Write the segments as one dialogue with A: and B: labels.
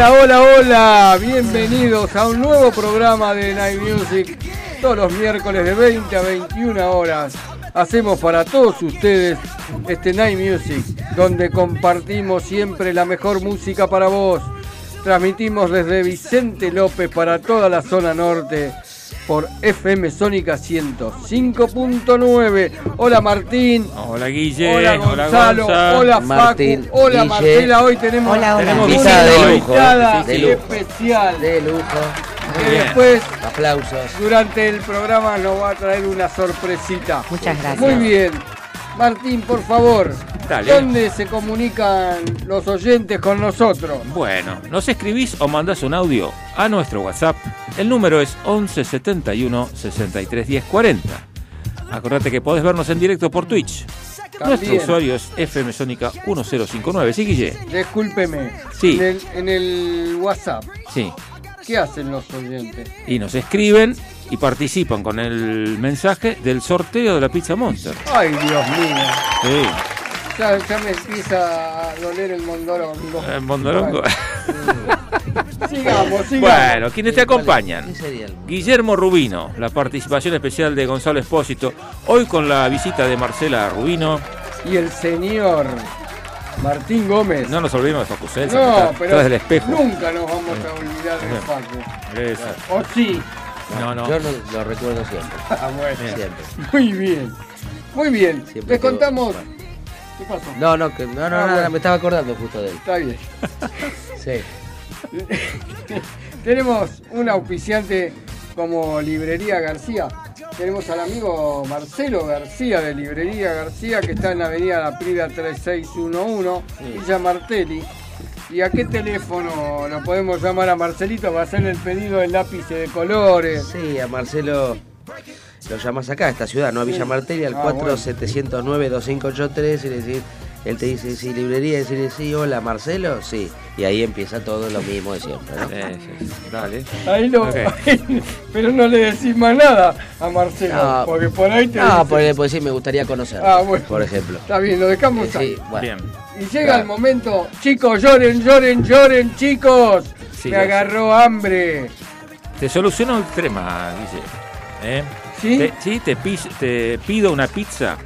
A: Hola, hola, hola, bienvenidos a un nuevo programa de Night Music. Todos los miércoles de 20 a 21 horas hacemos para todos ustedes este Night Music, donde compartimos siempre la mejor música para vos. Transmitimos desde Vicente López para toda la zona norte por FM Sónica 105.9. Hola Martín.
B: Hola Guille,
A: Hola Gonzalo,
B: Gonza.
A: hola
C: Martín,
A: Facu, hola
C: Guille.
A: Marcela, hoy tenemos,
D: Hola, hola.
A: tenemos una
B: de
C: lujo,
A: invitada
C: de lujo.
A: especial
C: De lujo.
A: que
B: Bien.
A: después
C: Aplausos.
A: durante el programa nos va a traer una sorpresita.
D: Muchas gracias.
A: Muy bien. Martín, por favor,
B: Dale.
A: ¿dónde se comunican los oyentes con nosotros?
B: Bueno, nos escribís o mandás un audio a nuestro WhatsApp. El número es 11 71 63 10 40. Acordate que podés vernos en directo por Twitch. Nuestro usuario es FM Sónica 1059. ¿Sí, Guille?
A: Discúlpeme.
B: Sí.
A: En el, en el WhatsApp,
B: Sí.
A: ¿qué hacen los oyentes?
B: Y nos escriben y participan con el mensaje del sorteo de la Pizza Monster.
A: Ay, Dios mío.
B: Sí.
A: Ya, ya me empieza a doler el mondorongo.
B: Eh, Mondolongo.
A: Bueno, sigamos, sigamos.
B: Bueno, ¿quiénes te acompañan?
C: ¿Qué sería el-
B: Guillermo Rubino, la participación especial de Gonzalo Espósito, hoy con la visita de Marcela Rubino.
A: Y el señor Martín Gómez.
B: No nos olvidemos de Facusel,
A: No, pero
B: del espejo.
A: nunca nos vamos a olvidar de Facu.
B: Eso.
A: ¿O sí?
B: No, no.
C: Yo lo recuerdo siempre.
A: Ah, bueno.
C: Siempre.
A: Muy bien. Muy bien.
C: Siempre
A: Les contamos. ¿Qué pasó?
C: No, no, que, no, no,
A: Ah,
C: nada,
A: bueno.
C: me estaba acordando justo de él.
A: Está bien.
C: Sí.
A: Tenemos un auspiciante como Librería García. Tenemos al amigo Marcelo García de Librería García que está en la avenida La Prida 3611, Villa Martelli. ¿Y a qué teléfono lo podemos llamar a Marcelito para hacer el pedido del lápiz de colores?
C: Sí, a Marcelo lo llamas acá, a esta ciudad, ¿no? A Villa Martelli, al
A: Ah,
C: 4709-2583 y le decís, él te dice, sí, librería, decirle, sí, hola, Marcelo, sí. Y ahí empieza todo lo mismo de siempre, ¿no?
B: Sí, sí, sí. Dale.
A: Ahí lo,
B: Ok.
A: pero no le decís más nada a Marcelo,
C: No.
A: porque por ahí te
C: No,
A: dice-
C: por, pues sí, me gustaría conocerlo,
A: Ah, bueno.
C: por ejemplo.
A: Está bien, lo dejamos
C: Eh,
A: ahí.
C: sí, bueno.
B: Bien.
A: Y llega
C: Claro.
A: el momento, chicos, lloren, lloren, lloren, chicos.
B: Sí,
A: Me agarró hambre.
B: Te soluciono el tema, Guille. ¿Eh?
A: ¿Sí?
B: Te, sí, te, te pido una pizza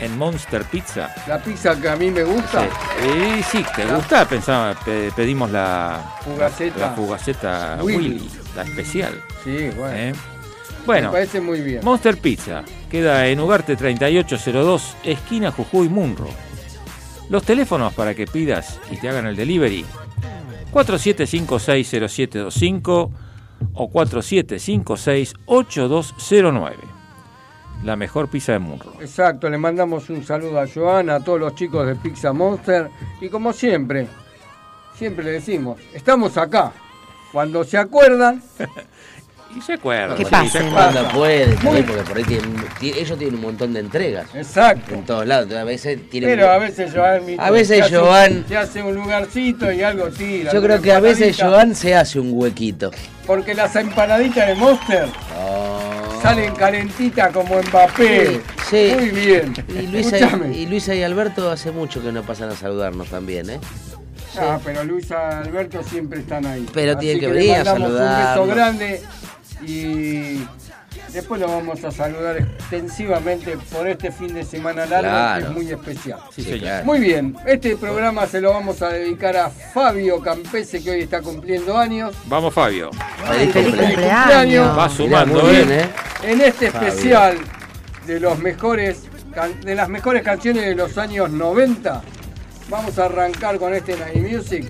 B: en Monster Pizza.
A: La pizza que a mí me gusta.
B: Sí, y sí, te gusta, pensaba, pe- pedimos la
A: Fugaceta.
B: la fugaceta
A: Willy.
B: Willy, la especial.
A: Sí, bueno.
B: ¿eh?
A: Me
B: Bueno,
A: parece muy bien.
B: Monster Pizza queda en Ugarte 3802, esquina Jujuy Munro. Los teléfonos para que pidas y te hagan el delivery: 47560725 o 47568209. La mejor pizza de Munro.
A: Exacto, le mandamos un saludo a Joana, a todos los chicos de Pizza Monster. Y como siempre, siempre le decimos, estamos acá. Cuando se acuerdan,
B: Y se acuerdan.
D: ¿Qué
B: sí,
D: pasa?
B: se acuerdan.
C: Cuando puede,
A: Muy-
C: también, porque por ahí tienen, ti- ellos tienen un montón de entregas
A: exacto.
C: en todos lados. A veces tienen.
A: Pero a veces Joan mi-
C: A veces
A: hace un-
C: Joan-
A: te hace un lugarcito y algo tira.
C: Yo creo que a veces. Joan se hace un huequito.
A: Porque las empanaditas de Monster
C: Oh.
A: Salen calentitas como Mbappé.
C: Sí, sí.
A: Muy bien.
C: Y Luisa, y, y Luisa y Alberto hace mucho que no pasan a saludarnos también, ¿eh?
A: Ah, pero Luisa Alberto siempre están ahí.
C: Pero tienen que
A: le
C: venir a
A: mandamos Un
C: saludarnos.
A: beso grande y después lo vamos a saludar extensivamente por este fin de semana largo
C: Claro.
A: que es muy especial.
B: Sí,
C: Sí,
B: señor.
C: claro.
A: Muy bien, este programa se lo vamos a dedicar a Fabio Campese que hoy está cumpliendo años.
B: Vamos, Fabio.
C: Feliz
D: Feliz
C: cumpleaños.
D: cumpleaños.
B: Va sumando,
C: bien,
B: ¿eh?
C: ¿eh?
A: En este
C: Fabio.
A: especial de los mejores de las mejores canciones de los años 90, vamos a arrancar con este Night Music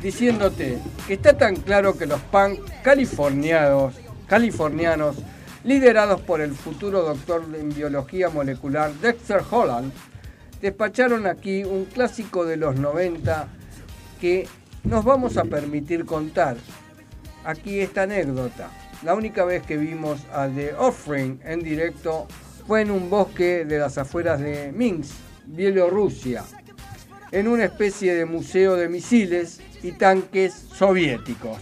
A: diciéndote que está tan claro que los punk californianos, californianos
E: liderados por el futuro doctor en biología molecular Dexter Holland, despacharon aquí un clásico de los 90 que nos vamos a permitir contar. Aquí esta anécdota. La única vez que vimos a The Offering en directo fue en un bosque de las afueras de Minsk, Bielorrusia, en una especie de museo de misiles y tanques soviéticos.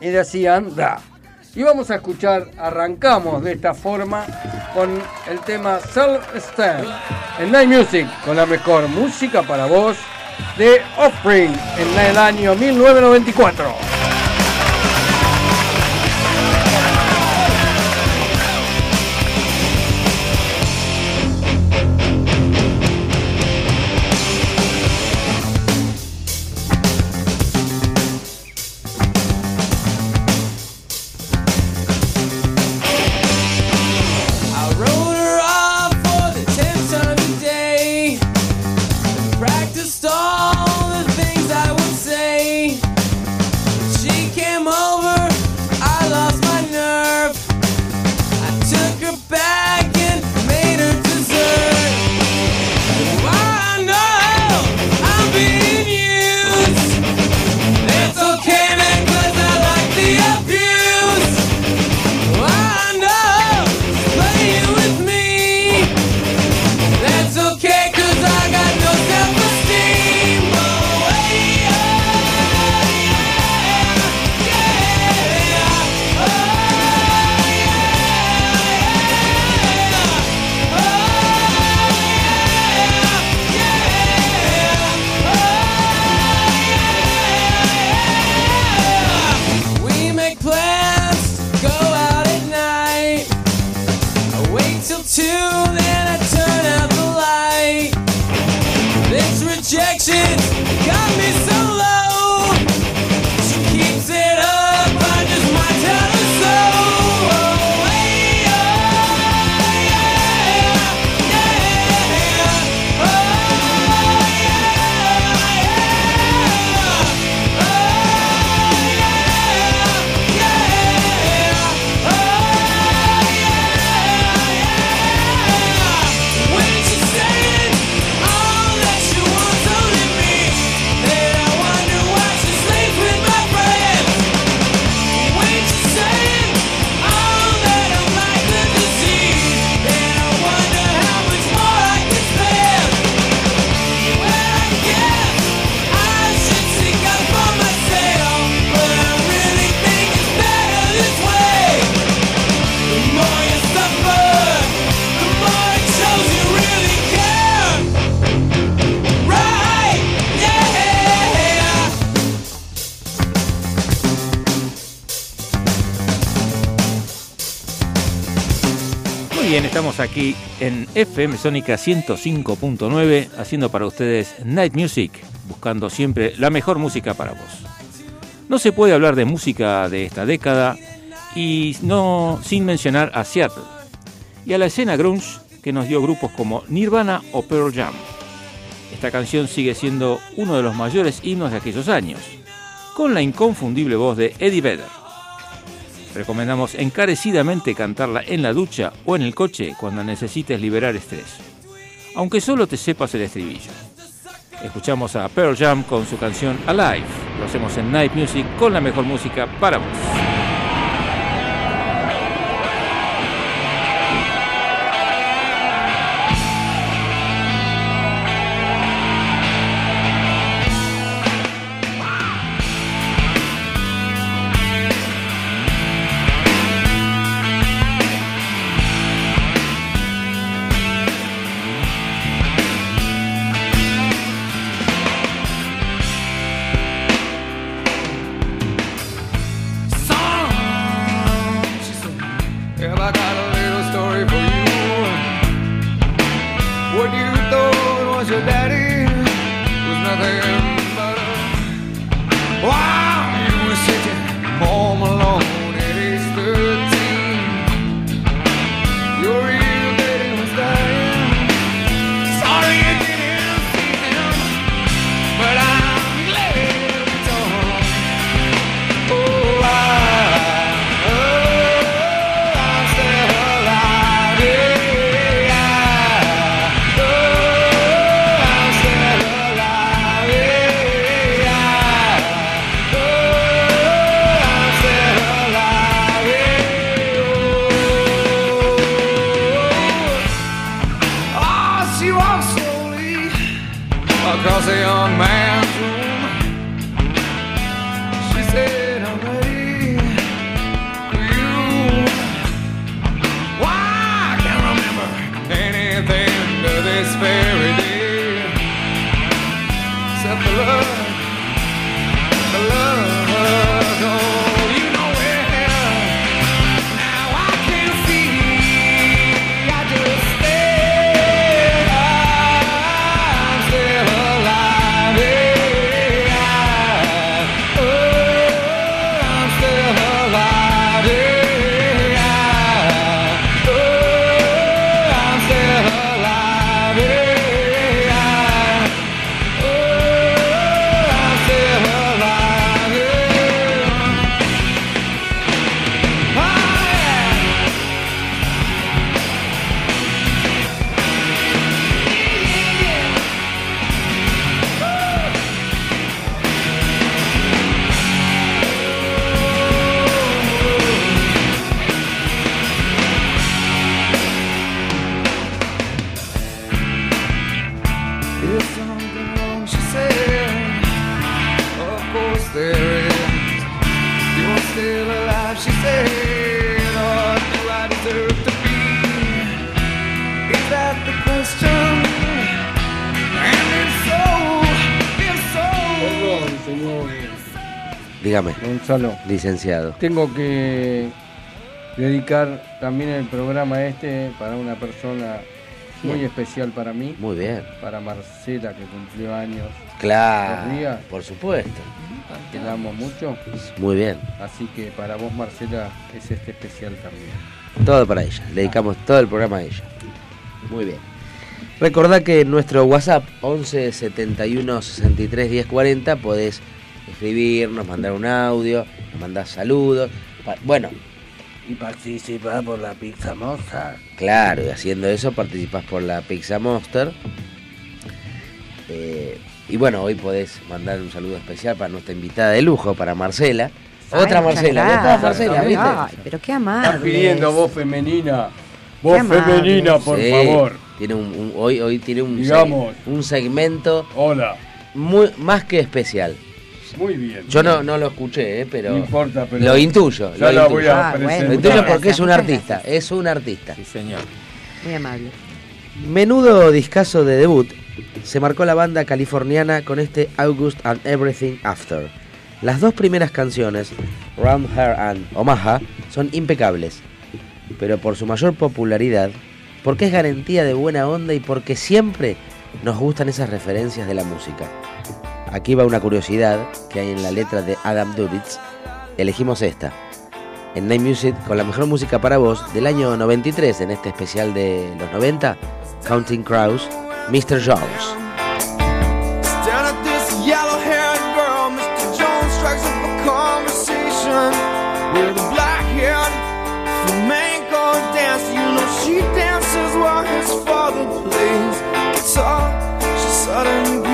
E: Y decían, da. Y vamos a escuchar, arrancamos de esta forma con el tema Self Stand en Night Music, con la mejor música para vos de Offspring en el año 1994.
B: Aquí en FM Sónica 105.9 haciendo para ustedes Night Music, buscando siempre la mejor música para vos. No se puede hablar de música de esta década y no sin mencionar a Seattle y a la escena grunge que nos dio grupos como Nirvana o Pearl Jam. Esta canción sigue siendo uno de los mayores himnos de aquellos años, con la inconfundible voz de Eddie Vedder. Recomendamos encarecidamente cantarla en la ducha o en el coche cuando necesites liberar estrés, aunque solo te sepas el estribillo. Escuchamos a Pearl Jam con su canción Alive. Lo hacemos en Night Music con la mejor música para vos.
A: Gonzalo.
C: licenciado.
A: Tengo que dedicar también el programa este para una persona muy
C: Bien.
A: especial para mí,
C: Muy bien.
A: para Marcela que cumplió años.
C: Claro,
A: ¿Los días?
C: por supuesto.
A: que la amo mucho.
C: Muy bien.
A: Así que para vos, Marcela, es este especial también.
C: Todo para ella. Le dedicamos todo el programa a ella. Muy bien. Recordá que en nuestro WhatsApp 11 71 63 10 40 podés escribirnos, mandar un audio, nos mandás saludos. Pa- Bueno,
A: Y participar por la pizza moza.
C: claro, y haciendo eso participás por la Pizza Monster. Eh, y bueno, hoy podés mandar un saludo especial para nuestra invitada de lujo, para Marcela.
F: Ay,
C: Otra Marcela, otra Marcela, ¿viste?
F: Ay, pero qué amable.
A: Estás pidiendo voz femenina. Voz femenina, por
C: Sí,
A: favor.
C: Tiene un, un- hoy, hoy tiene un,
A: Digamos.
C: seg- un segmento
A: Hola.
C: muy, más que especial.
A: Muy bien.
C: Yo no, no lo escuché, eh, pero
A: No importa, pero
C: lo intuyo.
A: Ya
C: lo
A: la
C: intuyo.
A: voy a
F: Ah, bueno,
C: Lo intuyo porque es un artista, es un artista.
B: Sí, señor.
F: Muy amable.
C: Menudo discazo de debut se marcó la banda californiana con este August and Everything After. Las dos primeras canciones, Round Her and Omaha, son impecables, pero por su mayor popularidad, porque es garantía de buena onda y porque siempre nos gustan esas referencias de la música. Aquí va una curiosidad que hay en la letra de Adam Duritz. Elegimos esta. En Night Music con la mejor música para vos del año 93 en este especial de los 90, Counting Crows, Mr. Jones.
G: Down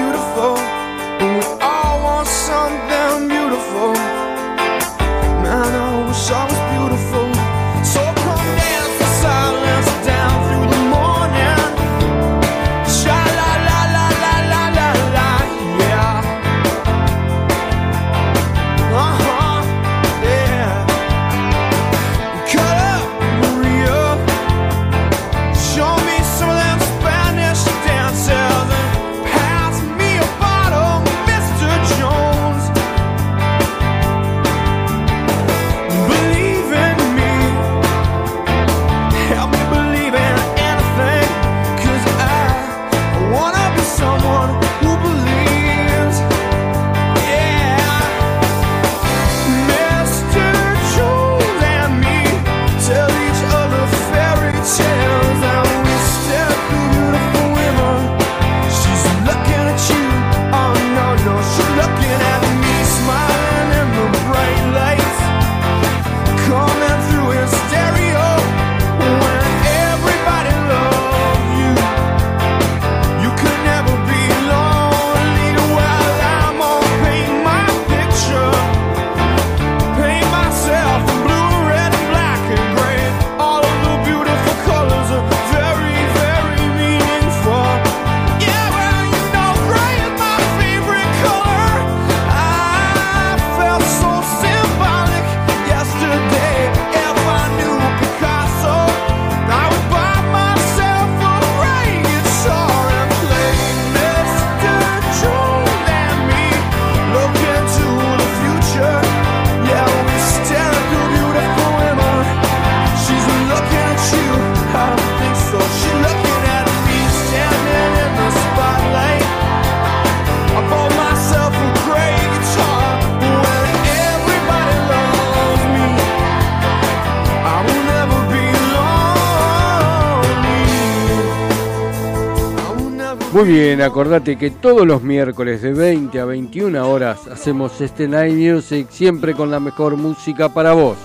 A: Bien, acordate que todos los miércoles de 20 a 21 horas hacemos este Night Music siempre con la mejor música para vos.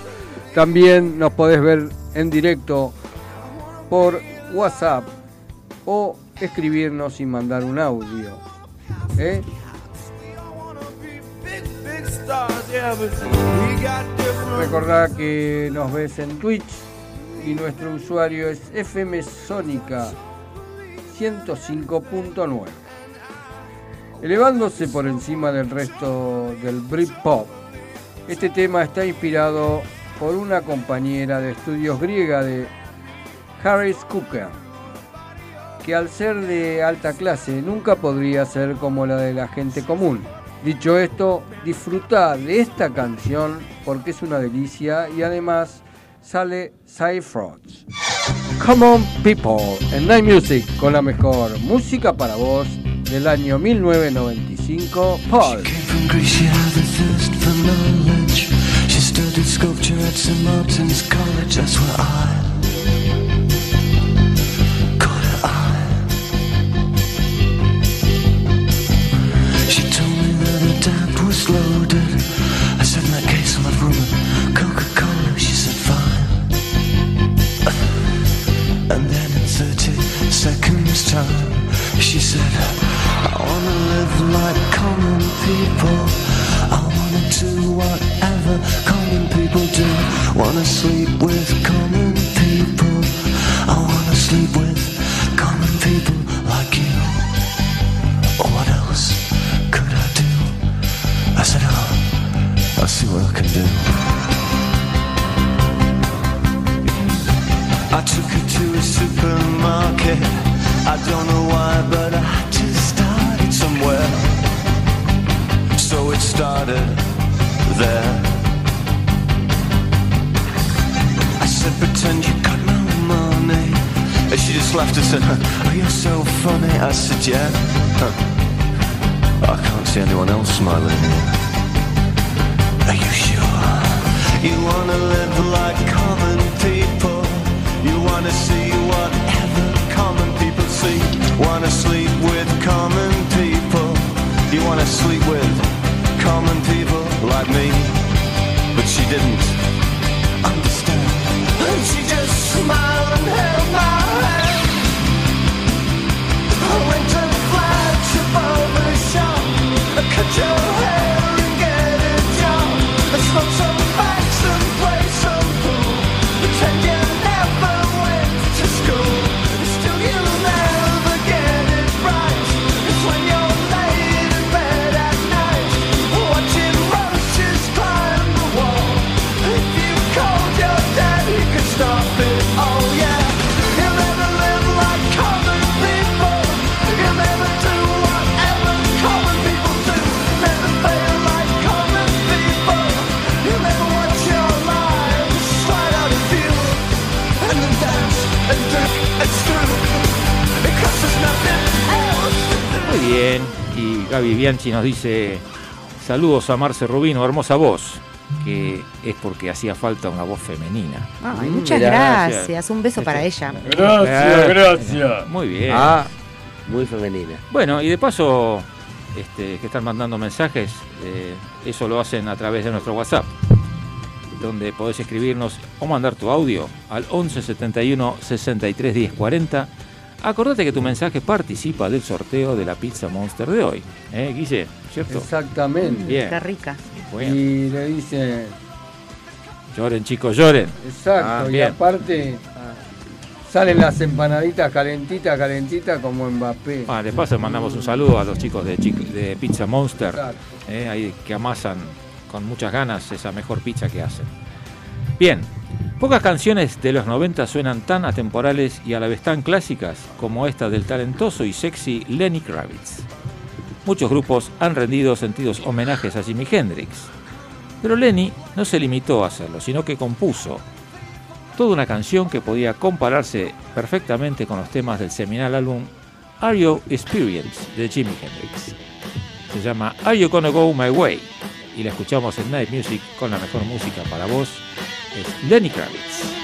A: También nos podés ver en directo por WhatsApp o escribirnos y mandar un audio. ¿eh? Recordá que nos ves en Twitch y nuestro usuario es FM Sónica 105.9. Elevándose por encima del resto del Britpop, este tema está inspirado por una compañera de estudios griega de Harris Cooker, que al ser de alta clase nunca podría ser como la de la gente común. Dicho esto, disfruta de esta canción porque es una delicia y además sale Cyfrods. Come on People en Night Music con la mejor música para vos del año 1995, Paul.
H: She a told me that was loaded. I said, in that case, rum and Coca-Cola. And then in 30 seconds time, she said, I wanna live like common people. I wanna do whatever common people do. Wanna sleep with common people. I wanna sleep with common people don't know why, but I had to start it somewhere. So it started there. I said, pretend you got no money. And she just laughed and said, oh, you're so funny. I said, yeah. Huh. I can't see anyone else smiling. Are you sure? You wanna live like common people. You wanna see common see. Wanna sleep with common people. You wanna sleep with common people like me. But she didn't understand. And she just smiled and held my hand. I went to flash above the shop. Cut your hair
B: bien. Y Gaby Bianchi nos dice: Saludos a Marce Rubino, hermosa voz. Que es porque hacía falta una voz femenina.
F: Ay,
A: Mm,
F: muchas
A: mirá,
F: gracias. Un beso para ella.
A: Gracias, gracias.
B: Muy bien.
C: Ah, muy femenina.
B: Bueno, y de paso, este, que están mandando mensajes, eh, eso lo hacen a través de nuestro WhatsApp, donde podés escribirnos o mandar tu audio al 11 71 63 10 40. Acordate que tu mensaje participa del sorteo de la pizza Monster de hoy. ¿Eh, Guille? ¿Cierto?
A: Exactamente.
B: Bien.
F: Qué rica.
B: Bueno,
A: Y le dice,
B: lloren chicos, lloren.
A: exacto,
B: Ah,
A: y
B: bien.
A: aparte salen las empanaditas calentitas, calentitas como Mbappé.
B: Ah, de paso mandamos un saludo a los chicos de, Pizza Monster,
A: Exacto.
B: eh, ahí que amasan con muchas ganas esa mejor pizza que hacen. Bien, pocas canciones de los 90 suenan tan atemporales y a la vez tan clásicas como esta del talentoso y sexy Lenny Kravitz. Muchos grupos han rendido sentidos homenajes a Jimi Hendrix, pero Lenny no se limitó a hacerlo, sino que compuso toda una canción que podía compararse perfectamente con los temas del seminal álbum Are You Experience de Jimi Hendrix. Se llama Are You Gonna Go My Way y la escuchamos en Night Music con la mejor música para vos. Es Lenny Kravitz.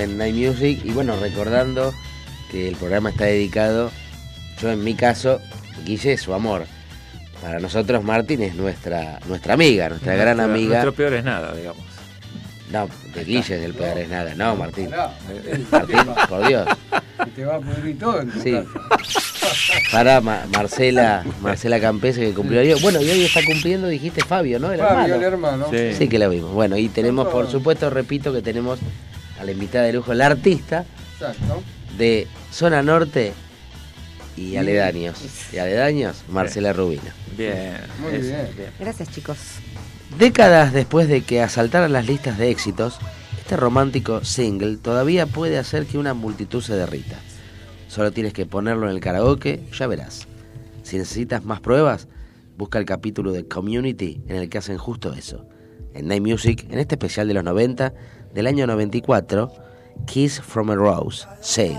C: En Night Music y bueno, recordando que el programa está dedicado, yo en mi caso, Guille es su amor. Para nosotros Martín es nuestra nuestra amiga, nuestra gran amiga.
B: Nuestro peor es nada, digamos.
C: No, de Guille es el peor es nada. No, Martín. Martín, por Dios.
A: te va a pudrir todo en tu
C: Sí.
A: casa.
C: Para Ma- Marcela, Marcela Campese que cumplió hoy. Bueno, y hoy está cumpliendo, dijiste Fabio, ¿no? El
A: Fabio, el
C: hermano.
A: hermano.
B: Sí.
C: Sí que lo vimos. Bueno, y tenemos, por supuesto, repito que tenemos a la invitada de lujo, la artista
A: Exacto.
C: de Zona Norte y Aledaños. Y Aledaños, Marcela Rubino.
B: Bien.
A: Muy
B: eso,
A: bien.
F: Gracias, chicos.
C: Décadas después de que asaltaran las listas de éxitos, este romántico single todavía puede hacer que una multitud se derrita. Solo tienes que ponerlo en el karaoke, ya verás. Si necesitas más pruebas, busca el capítulo de Community en el que hacen justo eso. En Night Music, en este especial de los 90, del año 94, Kiss from a Rose, Sail.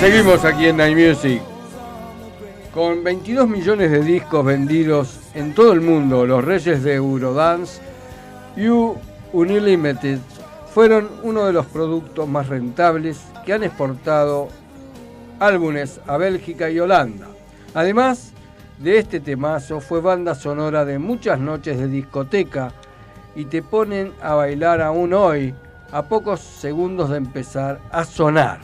A: Seguimos aquí en Night Music. Con 22 millones de discos vendidos en todo el mundo, los reyes de Eurodance, You Unlimited fueron uno de los productos más rentables que han exportado álbumes a Bélgica y Holanda. Además de este temazo, fue banda sonora de muchas noches de discoteca y te ponen a bailar aún hoy, a pocos segundos de empezar a sonar.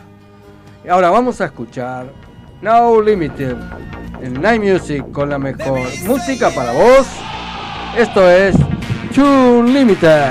A: Ahora vamos a escuchar Now Limited en Night Music con la mejor música para vos. Esto es Tune Limited.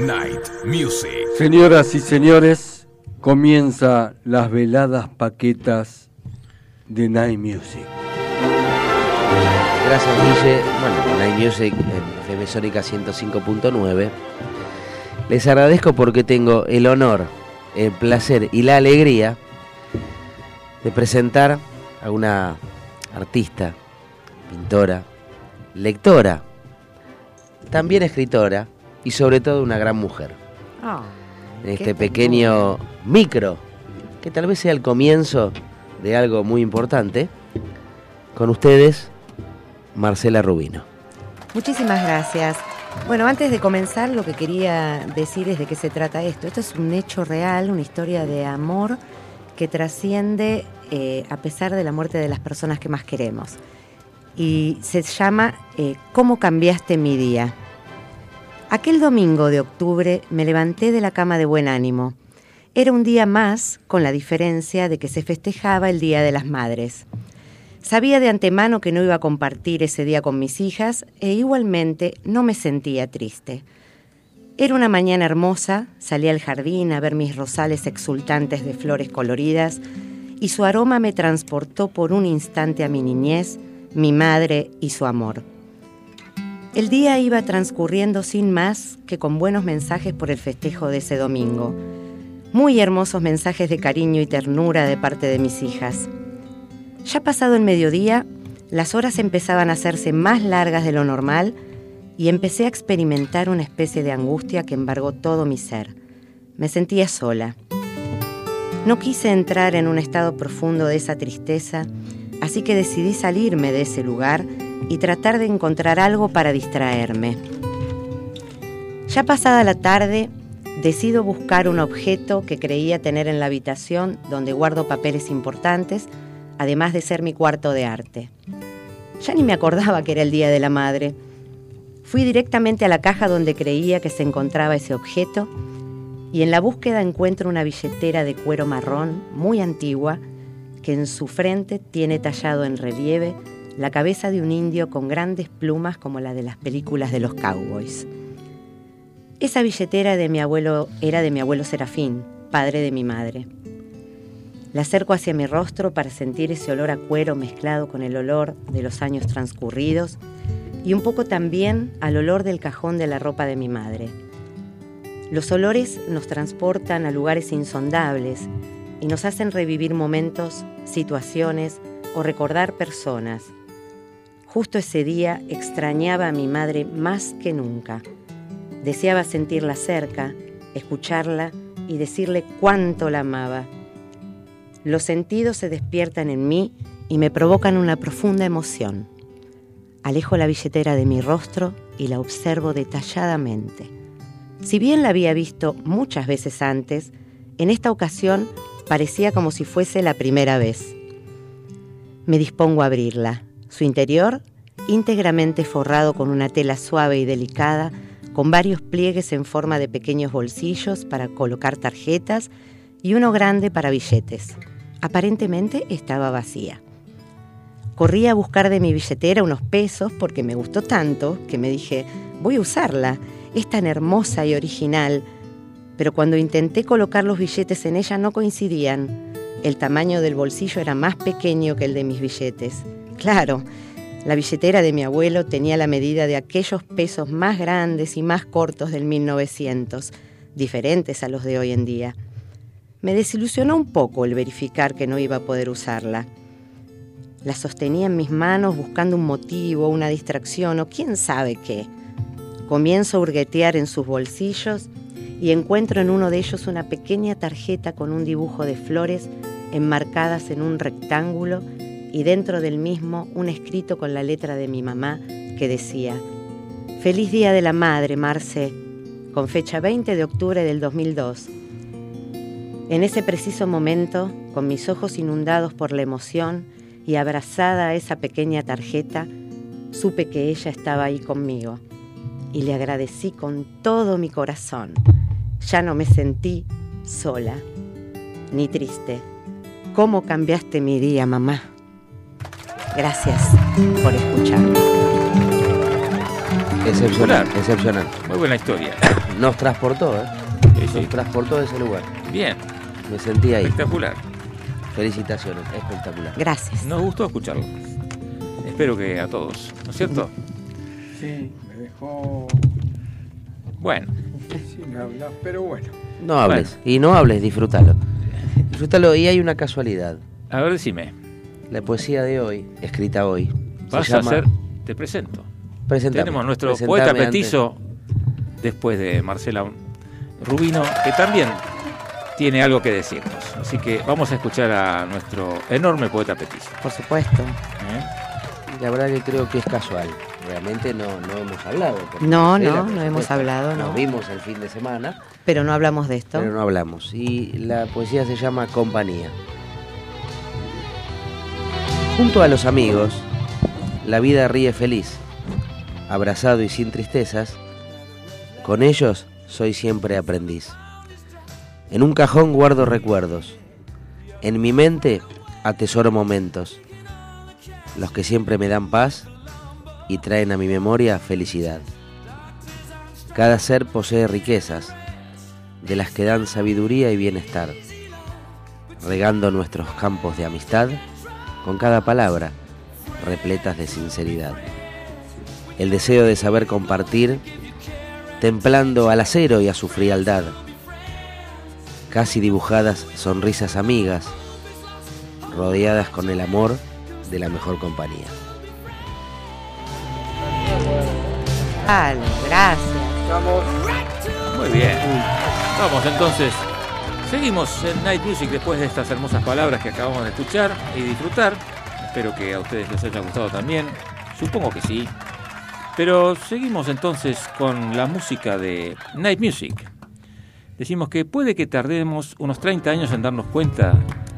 I: Night Music.
A: Señoras y señores, comienza las veladas paquetas de Night Music.
C: Gracias, Guille. Bueno, Night Music en FM Sónica 105.9. Les agradezco porque tengo el honor, el placer y la alegría de presentar a una artista, pintora, lectora, también escritora y sobre todo una gran mujer.
F: Ah,
C: En este pequeño micro, que tal vez sea el comienzo de algo muy importante, con ustedes, Marcela Rubino.
F: Muchísimas gracias. Bueno, antes de comenzar, lo que quería decir es de qué se trata esto. Esto es un hecho real, una historia de amor que trasciende eh, a pesar de la muerte de las personas que más queremos. Y se llama eh, ¿Cómo cambiaste mi día? Aquel domingo de octubre me levanté de la cama de buen ánimo. Era un día más, con la diferencia de que se festejaba el Día de las Madres. Sabía de antemano que no iba a compartir ese día con mis hijas e igualmente no me sentía triste. Era una mañana hermosa, salí al jardín a ver mis rosales exultantes de flores coloridas y su aroma me transportó por un instante a mi niñez, mi madre y su amor. El día iba transcurriendo sin más que con buenos mensajes por el festejo de ese domingo. Muy hermosos mensajes de cariño y ternura de parte de mis hijas. Ya pasado el mediodía, las horas empezaban a hacerse más largas de lo normal y empecé a experimentar una especie de angustia que embargó todo mi ser. Me sentía sola. No quise entrar en un estado profundo de esa tristeza, así que decidí salirme de ese lugar y tratar de encontrar algo para distraerme. Ya pasada la tarde, decido buscar un objeto que creía tener en la habitación donde guardo papeles importantes, además de ser mi cuarto de arte. Ya ni me acordaba que era el Día de la Madre. Fui directamente a la caja donde creía que se encontraba ese objeto y en la búsqueda encuentro una billetera de cuero marrón muy antigua que en su frente tiene tallado en relieve la cabeza de un indio con grandes plumas como la de las películas de los cowboys. Esa billetera de mi abuelo era de mi abuelo Serafín, padre de mi madre. La acerco hacia mi rostro para sentir ese olor a cuero mezclado con el olor de los años transcurridos y un poco también al olor del cajón de la ropa de mi madre. Los olores nos transportan a lugares insondables y nos hacen revivir momentos, situaciones o recordar personas. Justo ese día extrañaba a mi madre más que nunca. Deseaba sentirla cerca, escucharla y decirle cuánto la amaba. Los sentidos se despiertan en mí y me provocan una profunda emoción. Alejo la billetera de mi rostro y la observo detalladamente. Si bien la había visto muchas veces antes, en esta ocasión parecía como si fuese la primera vez. Me dispongo a abrirla. Su interior, íntegramente forrado con una tela suave y delicada, con varios pliegues en forma de pequeños bolsillos para colocar tarjetas y uno grande para billetes. Aparentemente estaba vacía. Corrí a buscar de mi billetera unos pesos porque me gustó tanto que me dije, voy a usarla, es tan hermosa y original. Pero cuando intenté colocar los billetes en ella no coincidían. El tamaño del bolsillo era más pequeño que el de mis billetes. Claro, la billetera de mi abuelo tenía la medida de aquellos pesos más grandes y más cortos del 1900, diferentes a los de hoy en día. Me desilusionó un poco el verificar que no iba a poder usarla. La sostenía en mis manos buscando un motivo, una distracción o quién sabe qué. Comienzo a hurguetear en sus bolsillos y encuentro en uno de ellos una pequeña tarjeta con un dibujo de flores enmarcadas en un rectángulo y dentro del mismo un escrito con la letra de mi mamá que decía, Feliz Día de la Madre, Marce, con fecha 20 de octubre del 2002. En ese preciso momento, con mis ojos inundados por la emoción y abrazada a esa pequeña tarjeta, supe que ella estaba ahí conmigo y le agradecí con todo mi corazón. Ya no me sentí sola ni triste. ¿Cómo cambiaste mi día, mamá? Gracias por escucharme.
C: Excepcional, excepcional.
B: Muy buena historia.
C: Nos transportó, ¿eh?
B: Sí, sí.
C: Nos transportó a ese lugar.
B: Bien,
C: Me sentí ahí.
B: espectacular.
C: Felicitaciones, espectacular.
F: Gracias.
B: Nos gustó escucharlo. Espero que a todos, ¿no es cierto?
A: Sí, me dejó
B: Bueno,
A: sin hablar, pero bueno.
C: No hables. Y no hables, disfrútalo. Disfrútalo. Y hay una casualidad.
B: a ver, decime.
C: La poesía de hoy, escrita hoy,
B: Vas
C: se
B: a
C: llama...
B: hacer, te presento.
C: Presentame,
B: Tenemos nuestro poeta petizo, después de Marcela Rubino, que también tiene algo que decirnos. Así que vamos a escuchar a nuestro enorme poeta petizo.
F: Por supuesto.
B: ¿eh?
C: la verdad que creo que es casual. Realmente no, no hemos hablado.
F: No,
C: Marcela,
F: no, no hemos hablado,
C: Nos
F: no.
C: vimos el fin de semana,
F: Pero no hablamos de esto.
C: pero no hablamos. Y la poesía se llama Compañía. Junto a los amigos, la vida ríe feliz, abrazado y sin tristezas. Con ellos soy siempre aprendiz. En un cajón guardo recuerdos. En mi mente atesoro momentos. Los que siempre me dan paz y traen a mi memoria felicidad. Cada ser posee riquezas, de las que dan sabiduría y bienestar, regando nuestros campos de amistad con cada palabra repletas de sinceridad. El deseo de saber compartir, templando al acero y a su frialdad, casi dibujadas sonrisas amigas, rodeadas con el amor de la mejor compañía.
F: Vale, gracias.
A: Estamos
J: Muy bien. Vamos entonces. Seguimos en Night Music después de estas hermosas palabras que acabamos de escuchar y disfrutar. Espero que a ustedes les haya gustado también. Supongo que sí. Pero seguimos entonces con la música de Night Music. Decimos que puede que tardemos unos 30 años en darnos cuenta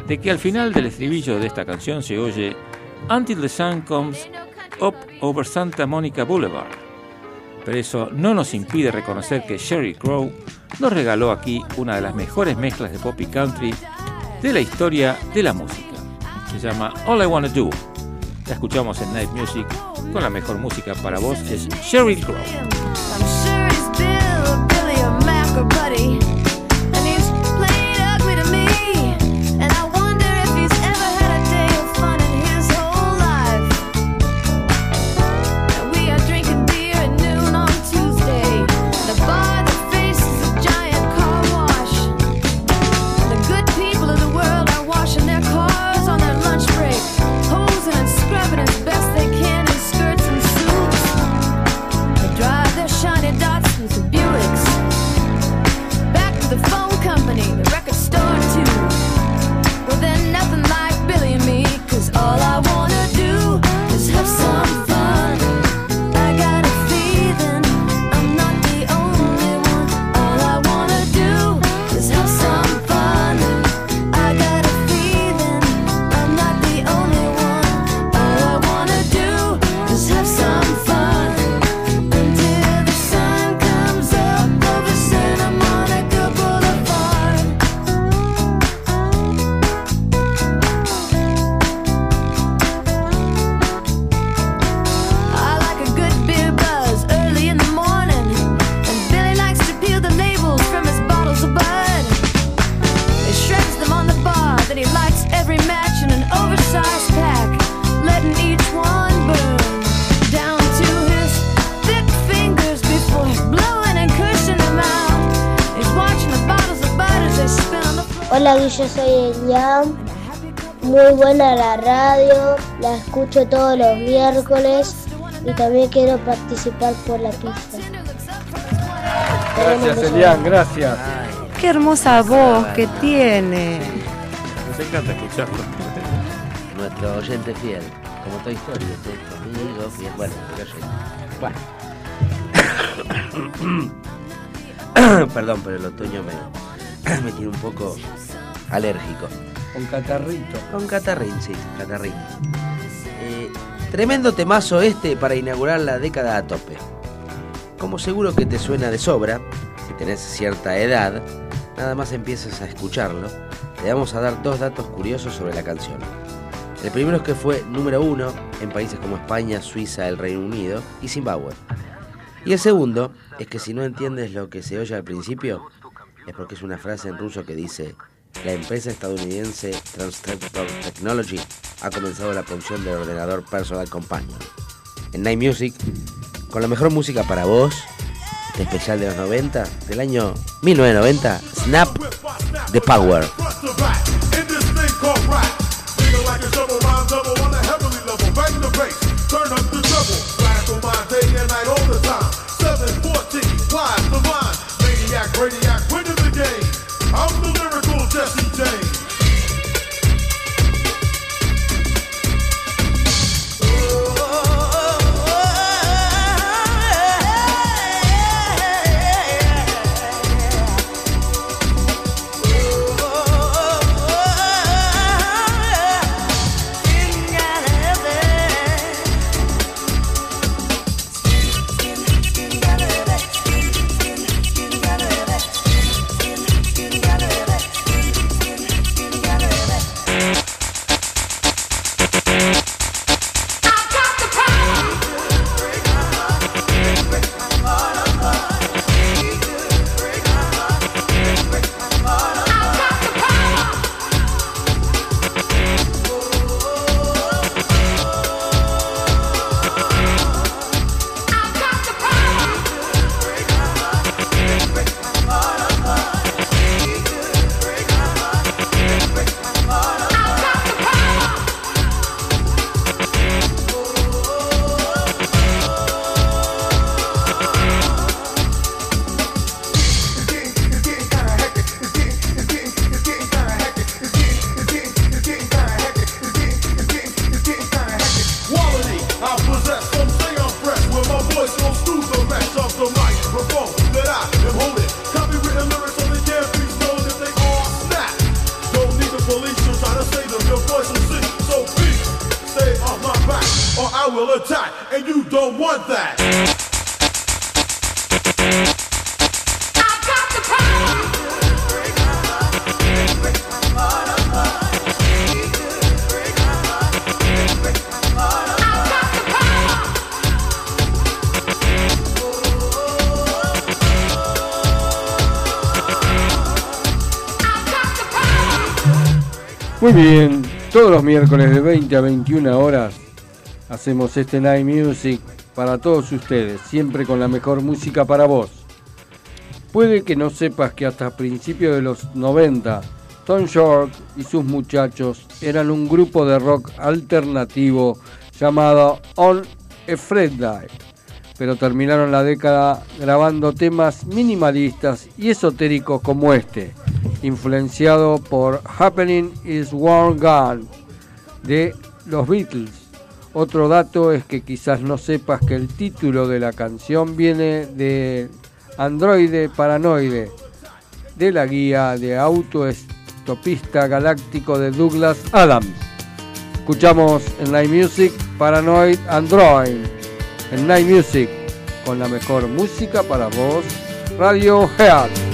J: de que al final del estribillo de esta canción se oye Until the Sun Comes Up Over Santa Monica Boulevard. Pero eso no nos impide reconocer que Sherry Crow nos regaló aquí una de las mejores mezclas de pop y country de la historia de la música. Se llama All I Wanna Do. La escuchamos en Night Music con la mejor música para vos es Sherry Crow.
K: Escucho todos los miércoles y también quiero participar por la pista.
A: Gracias, Elian, gracias.
F: Qué hermosa voz que tiene.
J: Nos encanta escucharlo.
C: Nuestro oyente fiel, como Story, este, amigo fiel. Bueno. Bueno. Perdón, pero el otoño me, me tiene un poco alérgico.
A: Con catarrito.
C: Con catarrín, sí, catarrín. Tremendo temazo este para inaugurar la década a tope. Como seguro que te suena de sobra, si tenés cierta edad, nada más empiezas a escucharlo, le vamos a dar dos datos curiosos sobre la canción. El primero es que fue número uno en países como España, Suiza, el Reino Unido y Zimbabue. Y el segundo es que si no entiendes lo que se oye al principio, es porque es una frase en ruso que dice la empresa estadounidense Transtractor Technology ha comenzado la producción del ordenador Personal Companion. En Night Music, con la mejor música para vos, especial de los 90, del año 1990, Snap the Power.
A: Muy bien, todos los miércoles de 20 a 21 horas hacemos este Night Music para todos ustedes, siempre con la mejor música para vos. Puede que no sepas que hasta principios de los 90, Tom York y sus muchachos eran un grupo de rock alternativo llamado On a pero terminaron la década grabando temas minimalistas y esotéricos como este, influenciado por Happening is One Gone de los Beatles. Otro dato es que quizás no sepas que el título de la canción viene de Androide Paranoide, de la guía de autoestopista galáctico de Douglas Adams. Escuchamos en Night Music Paranoid Android, en Night Music, con la mejor música para vos, Radio Head.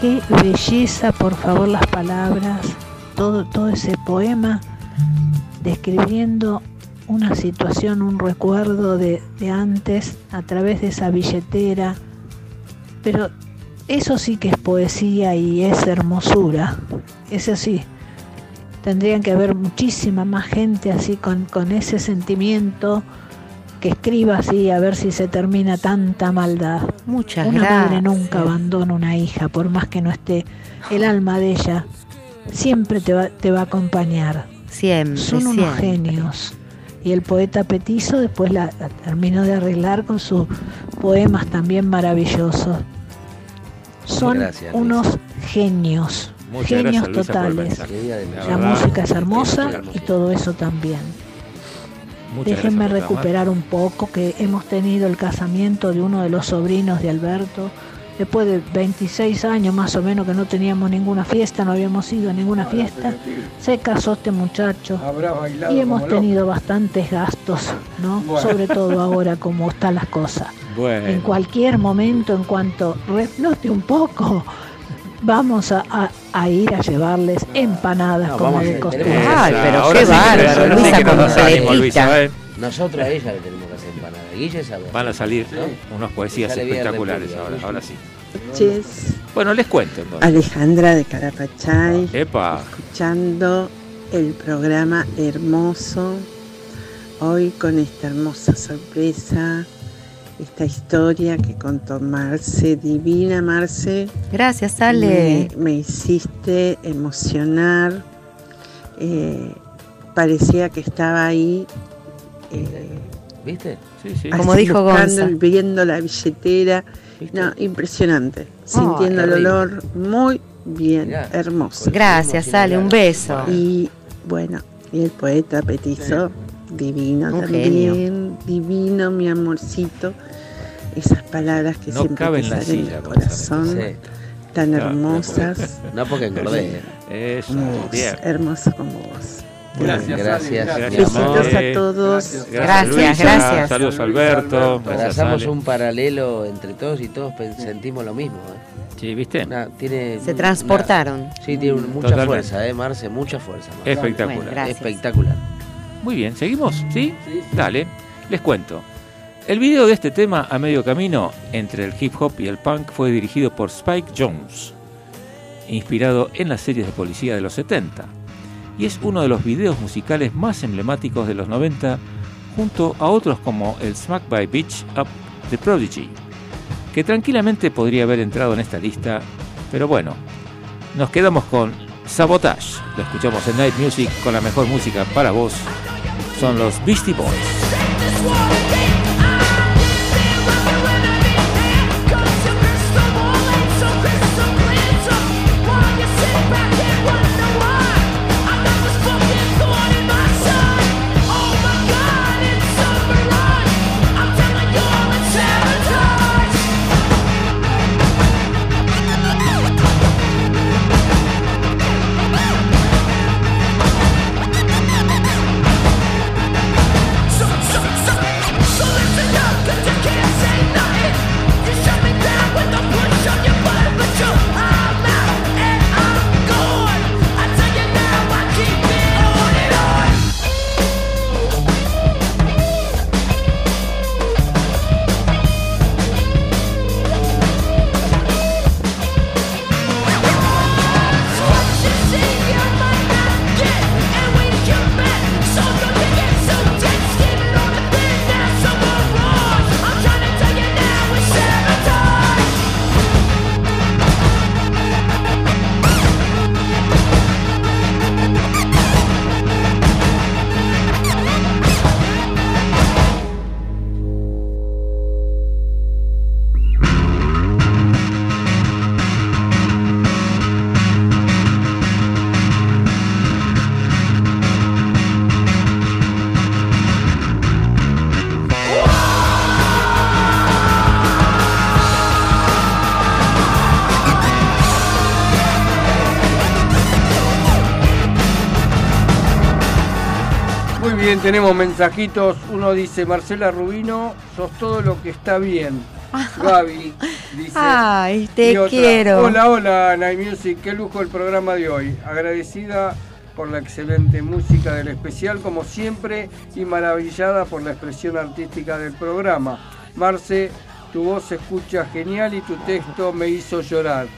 L: Qué belleza, por favor, las palabras, todo, todo ese poema describiendo una situación, un recuerdo de, de antes a través de esa billetera. Pero eso sí que es poesía y es hermosura. Eso sí. Tendrían que haber muchísima más gente así con, con ese sentimiento que escriba así a ver si se termina tanta maldad.
F: Muchas
L: Una madre nunca abandona una hija, por más que no esté el alma de ella, siempre te va, te va a acompañar.
F: Siempre,
L: Son unos
F: siempre.
L: genios. Y el poeta Petizo después la, la terminó de arreglar con sus poemas también maravillosos. Son
C: gracias,
L: unos genios,
B: Muchas
L: genios
B: gracias,
L: totales.
B: La
L: La
B: verdad,
L: música es
C: muy hermosa.
L: y todo eso también.
B: Muchas
L: Déjenme recuperar un poco que hemos tenido el casamiento de uno de los sobrinos de Alberto. Después de 26 años más o menos que no teníamos ninguna fiesta, no habíamos ido a ninguna fiesta, se casó este muchacho y hemos tenido bastantes gastos, ¿no?
A: Bueno.
L: Sobre todo ahora como están las cosas.
B: Bueno.
L: En cualquier momento, en cuanto reflote un poco, vamos a, a- a ir a llevarles empanadas
C: No,
L: como de costumbre.
F: Ay, pero
B: Ahora
F: qué
B: sí
F: bárbaro,
B: sí
F: Luisa completita.
B: Luisa, ¿eh?
C: Nosotros a ella le tenemos que hacer empanada. Guille sabe.
B: Van a salir
C: ¿No?
B: unas poesías espectaculares ahora,
C: ¿no?
B: ahora sí. Bueno, les cuento entonces.
M: Alejandra de Carapachay,
B: Epa,
M: escuchando el programa hermoso. Hoy con esta hermosa sorpresa, esta historia que contó Marce, divina Marce.
F: Gracias, Ale.
M: Me, me hiciste emocionar. eh, parecía que estaba ahí. eh,
C: ¿Viste?
B: sí, sí.
F: Como
M: así
F: dijo
M: buscando,
F: Gonza.
M: viendo la billetera No, impresionante. Sintiendo el olor muy bien,
C: Mirá.
M: hermoso.
F: Gracias, Ale, un beso.
M: Y bueno, y el poeta petizo, divino
F: Un
M: también, divino, mi amorcito. Esas palabras que
B: No
M: siempre
B: cabe
M: te
B: en la
M: salen
B: silla,
M: del corazón,
C: Sí.
M: tan hermosas.
C: No porque engordé.
B: Eso,
M: Vos, hermoso como vos.
A: Gracias,
C: Gracias, mi
M: Besitos a todos.
F: Gracias,
B: Luisa.
F: gracias.
B: Saludos Alberto. Gracias,
C: Trazamos un paralelo entre todos y todos sentimos lo mismo. ¿eh?
B: Sí, ¿viste?
C: Una- tiene
F: Se
C: una-
F: transportaron.
C: sí, tiene mucha
B: Totalmente.
C: fuerza, ¿eh, Marce? Mucha fuerza. Marce.
B: Espectacular.
F: Bueno, gracias.
C: Espectacular.
B: Muy bien, ¿seguimos? ¿Sí? Dale, les cuento. El video de este tema a medio camino entre el hip hop y el punk fue dirigido por Spike Jones, inspirado en las series de policía de los 70, y es uno de los videos musicales más emblemáticos de los 90, junto a otros como el Smack by Beach Up The Prodigy, que tranquilamente podría haber entrado en esta lista, pero bueno, nos quedamos con Sabotage. Lo escuchamos en Night Music con la mejor música para vos. Son los Beastie Boys.
A: Tenemos mensajitos. Uno dice, Marcela Rubino, sos todo lo que está bien. Gaby dice.
F: Ay, te
A: otra,
F: quiero.
A: Hola, hola, Night Music, qué lujo el programa de hoy. Agradecida por la excelente música del especial, como siempre, y maravillada por la expresión artística del programa. Marce, tu voz se escucha genial y tu texto me hizo llorar.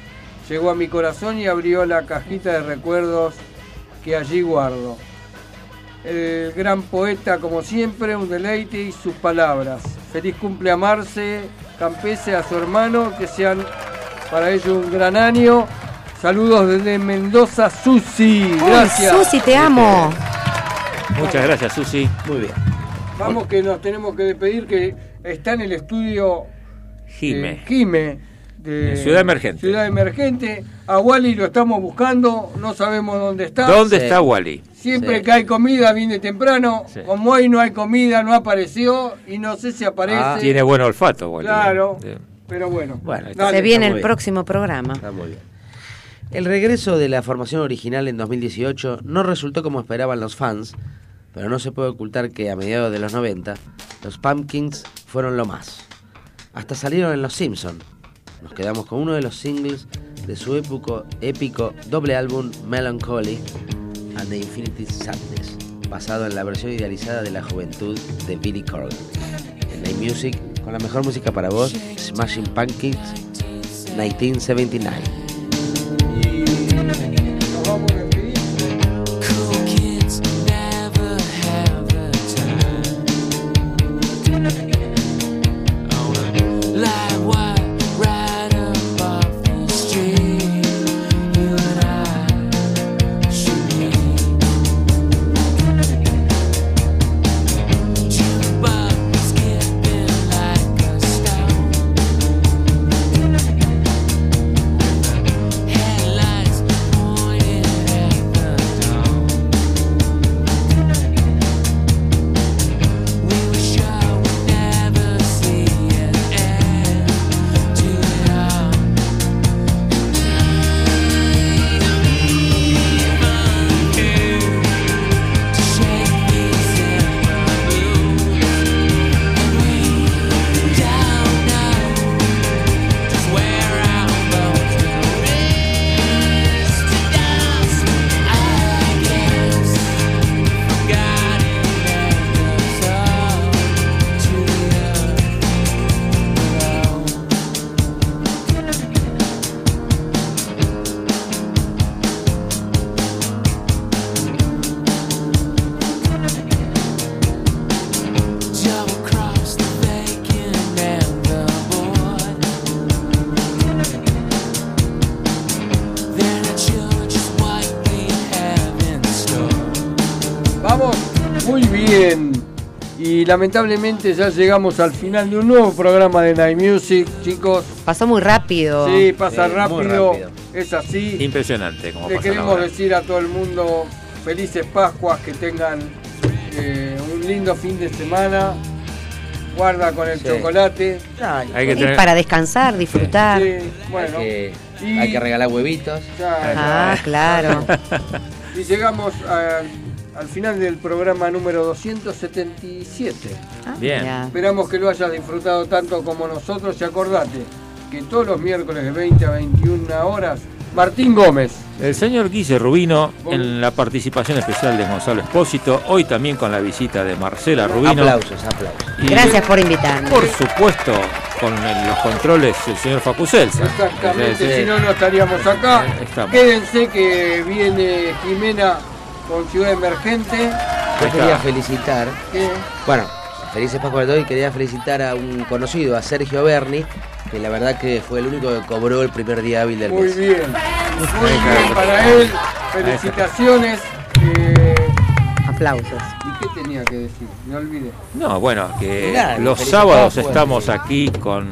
A: Llegó a mi corazón y abrió la cajita de recuerdos que allí guardo. El gran poeta, como siempre, un deleite y sus palabras. Feliz cumple a Marce, Campese, a su hermano, que sean para ellos un gran año. Saludos desde Mendoza, Susi.
F: Uy,
A: Gracias.
F: Susi, te amo.
B: Muchas gracias, Susi.
C: Muy bien.
A: Vamos que nos tenemos que despedir, que está en el estudio
B: Jime.
A: eh, Jime de
B: Ciudad Emergente.
A: Ciudad Emergente. A Wally lo estamos buscando, no sabemos dónde está.
B: ¿Dónde
C: Sí.
B: está Wally?
A: Siempre
C: Sí.
A: que hay comida viene temprano.
B: Sí.
A: Como hoy no hay comida, no apareció y no sé si aparece.
C: Ah,
B: Tiene buen olfato, Wally.
A: Claro. Pero bueno.
C: Bueno,
A: Dale.
F: Se viene el próximo programa.
C: Está muy bien. El regreso de la formación original en 2018 no resultó como esperaban los fans, pero no se puede ocultar que a mediados de los 90 los Pumpkins fueron lo más. Hasta salieron en Los Simpson. Nos quedamos con uno de los singles de su épico, épico doble álbum Melancholy and the Infinity Sadness, basado en la versión idealizada de la juventud de Billy Corgan. En Night Music, con la mejor música para vos, Smashing Pumpkins 1979.
A: Y lamentablemente ya llegamos al final de un nuevo programa de Night Music, chicos.
F: Pasó muy rápido.
A: Sí, pasa
B: Sí,
A: rápido.
B: rápido.
A: Es así.
B: Impresionante como
A: Le
B: pasa
A: queremos decir a todo el mundo felices Pascuas, que tengan eh, un lindo fin de semana. Guarda con el
C: Sí.
A: chocolate.
B: Hay que
F: Y
B: tener-
F: para descansar, disfrutar.
A: Sí, bueno.
C: Hay que,
A: Y-
C: hay que regalar huevitos.
A: Ya,
F: Ah, claro.
A: Y llegamos a- al final del programa número 277.
F: Ah,
B: Bien.
F: mira.
A: Esperamos que lo hayas disfrutado tanto como nosotros y acordate que todos los miércoles de 20 a 21 horas, Martín Gómez.
B: El señor Guille Rubino en la participación especial de Gonzalo Espósito, hoy también con la visita de Marcela Rubino.
C: Aplausos, aplausos.
B: Y,
F: Gracias por invitarme.
B: Por supuesto, con el- los controles el señor Facu Celsa.
A: Exactamente,
B: Sí, sí.
A: si no, no estaríamos acá.
B: Estamos.
A: Quédense que viene Jimena con Ciudad Emergente.
C: Yo quería felicitar, bueno, felices Pascuas a todos y quería felicitar a un conocido, a Sergio Berni, que la verdad que fue el único que cobró el primer día hábil del
A: Muy
C: mes.
A: bien, muy bien para él. Felicitaciones. eh,
F: Aplausos.
A: ¿Y qué tenía que decir? Me olvidé.
B: No, bueno, que los sábados estamos aquí con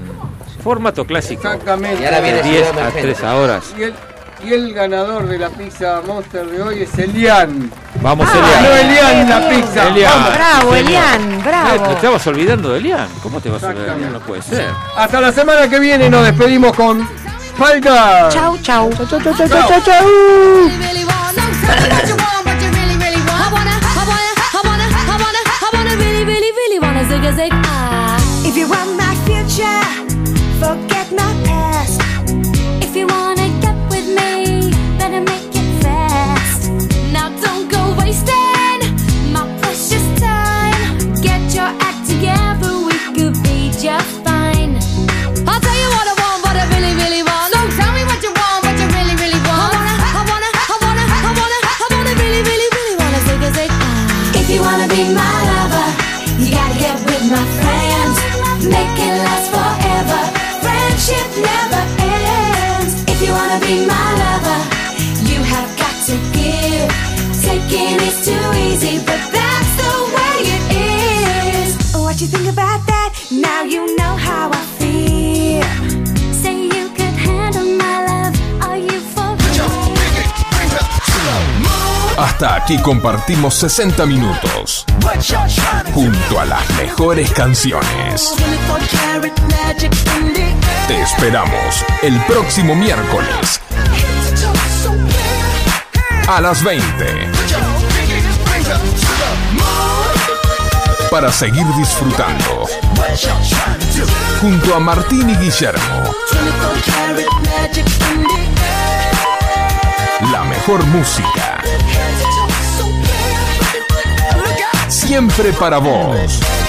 B: formato clásico.
A: Exactamente.
C: Y ahora viene
B: De 10
C: Ciudad
B: a
C: Emergente.
B: 3 horas.
A: Y el, y el ganador de la pizza Monster de hoy es Elian.
B: Vamos,
A: Ganó
B: Elian.
A: Elian la pizza.
B: Elian.
A: Vamos.
F: Bravo,
B: señor.
F: Elian,
B: Eh,
F: bravo.
B: Te estabas olvidando de Elian. ¿Cómo te vas a olvidar? No puede ser.
A: Hasta la semana que viene nos despedimos con Spider.
F: Chau, chau.
N: really, really want. Don't tell me what you want, but you
I: Hasta aquí compartimos 60 minutos junto a las mejores canciones. Te esperamos el próximo miércoles a las 20 para seguir disfrutando junto a Martín y Guillermo. La mejor música. Siempre para vos.